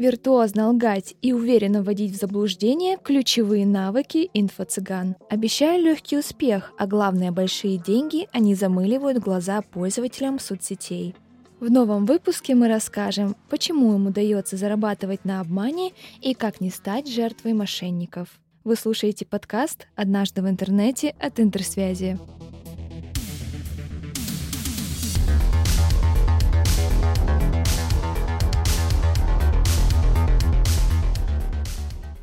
Виртуозно лгать и уверенно вводить в заблуждение – ключевые навыки инфо-цыган. Обещая легкий успех, а главное – большие деньги, они замыливают глаза пользователям соцсетей. В новом выпуске мы расскажем, почему им удается зарабатывать на обмане и как не стать жертвой мошенников. Вы слушаете подкаст «Однажды в интернете» от Интерсвязи.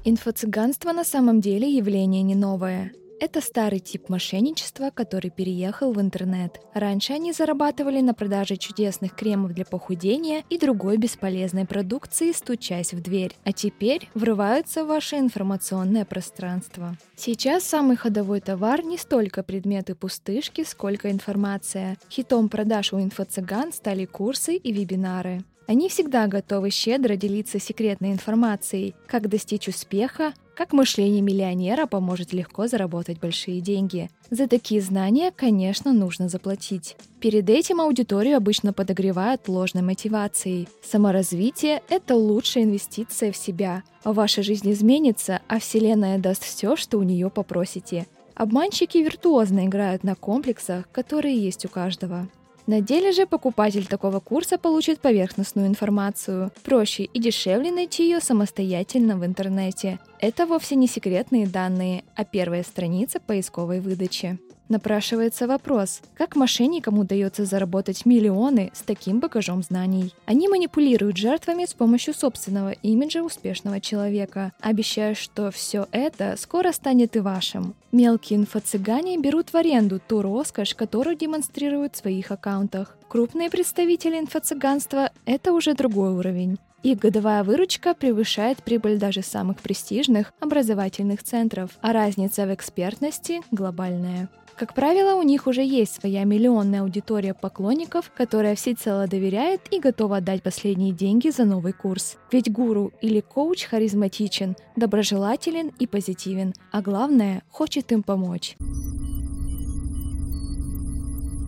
Инфо-цыганство на самом деле явление не новое. Это старый тип мошенничества, который переехал в интернет. Раньше они зарабатывали на продаже чудесных кремов для похудения и другой бесполезной продукции, стучась в дверь. А теперь врываются в ваше информационное пространство. Сейчас самый ходовой товар не столько предметы пустышки, сколько информация. Хитом продаж у инфо-цыган стали курсы и вебинары. Они всегда готовы щедро делиться секретной информацией, как достичь успеха, как мышление миллионера поможет легко заработать большие деньги. За такие знания, конечно, нужно заплатить. Перед этим аудиторию обычно подогревают ложной мотивацией. Саморазвитие – это лучшая инвестиция в себя. Ваша жизнь изменится, а Вселенная даст все, что у нее попросите. Обманщики виртуозно играют на комплексах, которые есть у каждого. На деле же покупатель такого курса получит поверхностную информацию. Проще и дешевле найти ее самостоятельно в интернете. Это вовсе не секретные данные, а первая страница поисковой выдачи. Напрашивается вопрос, как мошенникам удается заработать миллионы с таким багажом знаний? Они манипулируют жертвами с помощью собственного имиджа успешного человека, обещая, что все это скоро станет и вашим. Мелкие инфо-цыгане берут в аренду ту роскошь, которую демонстрируют в своих аккаунтах. Крупные представители инфо-цыганства – это уже другой уровень. Их годовая выручка превышает прибыль даже самых престижных образовательных центров, а разница в экспертности глобальная. Как правило, у них уже есть своя миллионная аудитория поклонников, которая всецело доверяет и готова отдать последние деньги за новый курс. Ведь гуру или коуч харизматичен, доброжелателен и позитивен, а главное, хочет им помочь.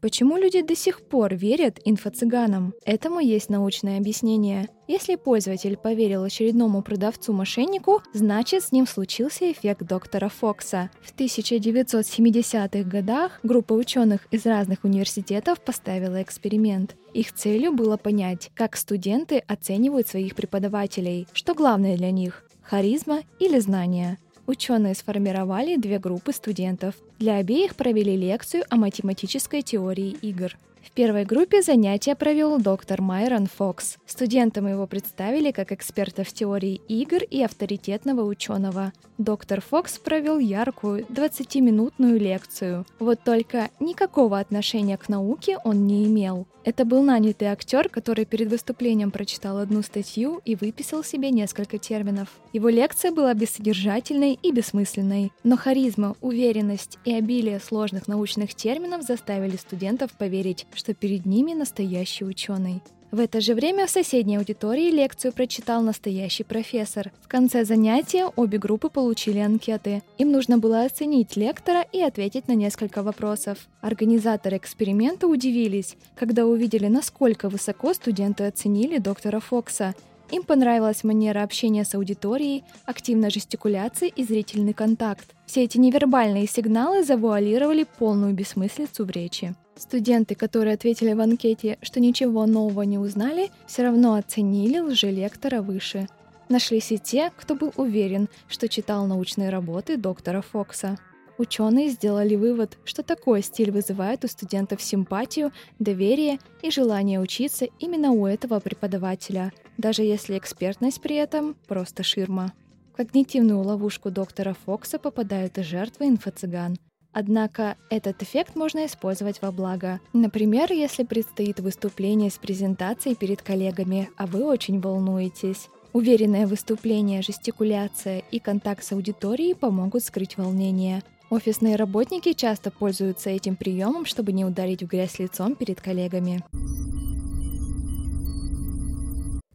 Почему люди до сих пор верят инфо-цыганам? Этому есть научное объяснение. Если пользователь поверил очередному продавцу-мошеннику, значит с ним случился эффект доктора Фокса. В 1970-х годах группа ученых из разных университетов поставила эксперимент. Их целью было понять, как студенты оценивают своих преподавателей, что главное для них – харизма или знания. Ученые сформировали две группы студентов. Для обеих провели лекцию о математической теории игр. В первой группе занятия провел доктор Майрон Фокс. Студентам его представили как эксперта в теории игр и авторитетного ученого. Доктор Фокс провел яркую 20-минутную лекцию. Вот только никакого отношения к науке он не имел. Это был нанятый актер, который перед выступлением прочитал одну статью и выписал себе несколько терминов. Его лекция была бессодержательной и бессмысленной, но харизма, уверенность и обилие сложных научных терминов заставили студентов поверить, что перед ними настоящий ученый. В это же время в соседней аудитории лекцию прочитал настоящий профессор. В конце занятия обе группы получили анкеты. Им нужно было оценить лектора и ответить на несколько вопросов. Организаторы эксперимента удивились, когда увидели, насколько высоко студенты оценили доктора Фокса. Им понравилась манера общения с аудиторией, активная жестикуляция и зрительный контакт. Все эти невербальные сигналы завуалировали полную бессмыслицу в речи. Студенты, которые ответили в анкете, что ничего нового не узнали, все равно оценили лжелектора выше. Нашлись и те, кто был уверен, что читал научные работы доктора Фокса. Ученые сделали вывод, что такой стиль вызывает у студентов симпатию, доверие и желание учиться именно у этого преподавателя, даже если экспертность при этом просто ширма. В когнитивную ловушку доктора Фокса попадают и жертвы инфо-цыган – Однако этот эффект можно использовать во благо. Например, если предстоит выступление с презентацией перед коллегами, а вы очень волнуетесь. Уверенное выступление, жестикуляция и контакт с аудиторией помогут скрыть волнение. Офисные работники часто пользуются этим приемом, чтобы не ударить в грязь лицом перед коллегами.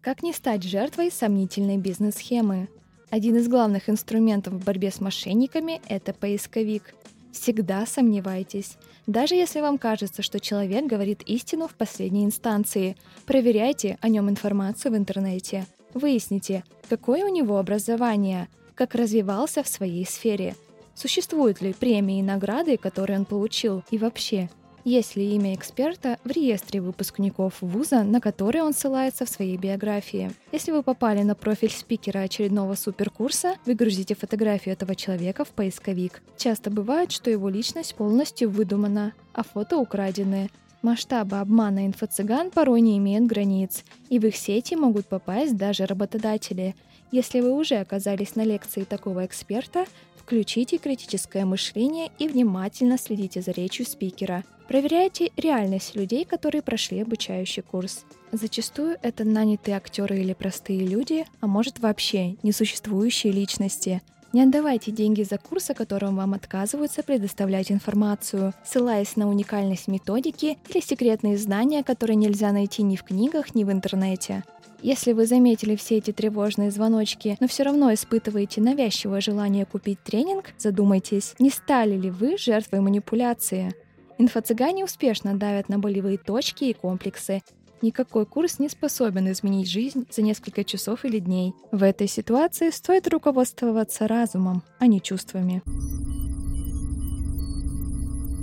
Как не стать жертвой сомнительной бизнес-схемы? Один из главных инструментов в борьбе с мошенниками – это поисковик. Всегда сомневайтесь. Даже если вам кажется, что человек говорит истину в последней инстанции, проверяйте о нем информацию в интернете. Выясните, какое у него образование, как развивался в своей сфере, существуют ли премии и награды, которые он получил, и вообще, есть ли имя эксперта в реестре выпускников вуза, на который он ссылается в своей биографии. Если вы попали на профиль спикера очередного суперкурса, вы грузите фотографию этого человека в поисковик. Часто бывает, что его личность полностью выдумана, а фото украдены. Масштабы обмана инфо-цыган порой не имеют границ, и в их сети могут попасть даже работодатели. Если вы уже оказались на лекции такого эксперта, включите критическое мышление и внимательно следите за речью спикера. Проверяйте реальность людей, которые прошли обучающий курс. Зачастую это нанятые актеры или простые люди, а может вообще несуществующие личности – не отдавайте деньги за курс, о котором вам отказываются предоставлять информацию, ссылаясь на уникальность методики или секретные знания, которые нельзя найти ни в книгах, ни в интернете. Если вы заметили все эти тревожные звоночки, но все равно испытываете навязчивое желание купить тренинг, задумайтесь, не стали ли вы жертвой манипуляции. Инфо-цыгане успешно давят на болевые точки и комплексы, Никакой курс не способен изменить жизнь за несколько часов или дней. В этой ситуации стоит руководствоваться разумом, а не чувствами.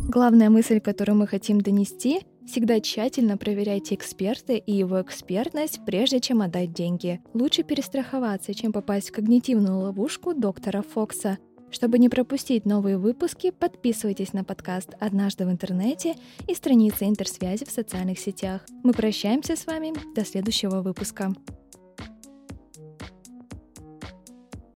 Главная мысль, которую мы хотим донести, всегда тщательно проверяйте эксперта и его экспертность, прежде чем отдать деньги. Лучше перестраховаться, чем попасть в когнитивную ловушку доктора Фокса – чтобы не пропустить новые выпуски, подписывайтесь на подкаст «Однажды в интернете» и страницы интерсвязи в социальных сетях. Мы прощаемся с вами до следующего выпуска.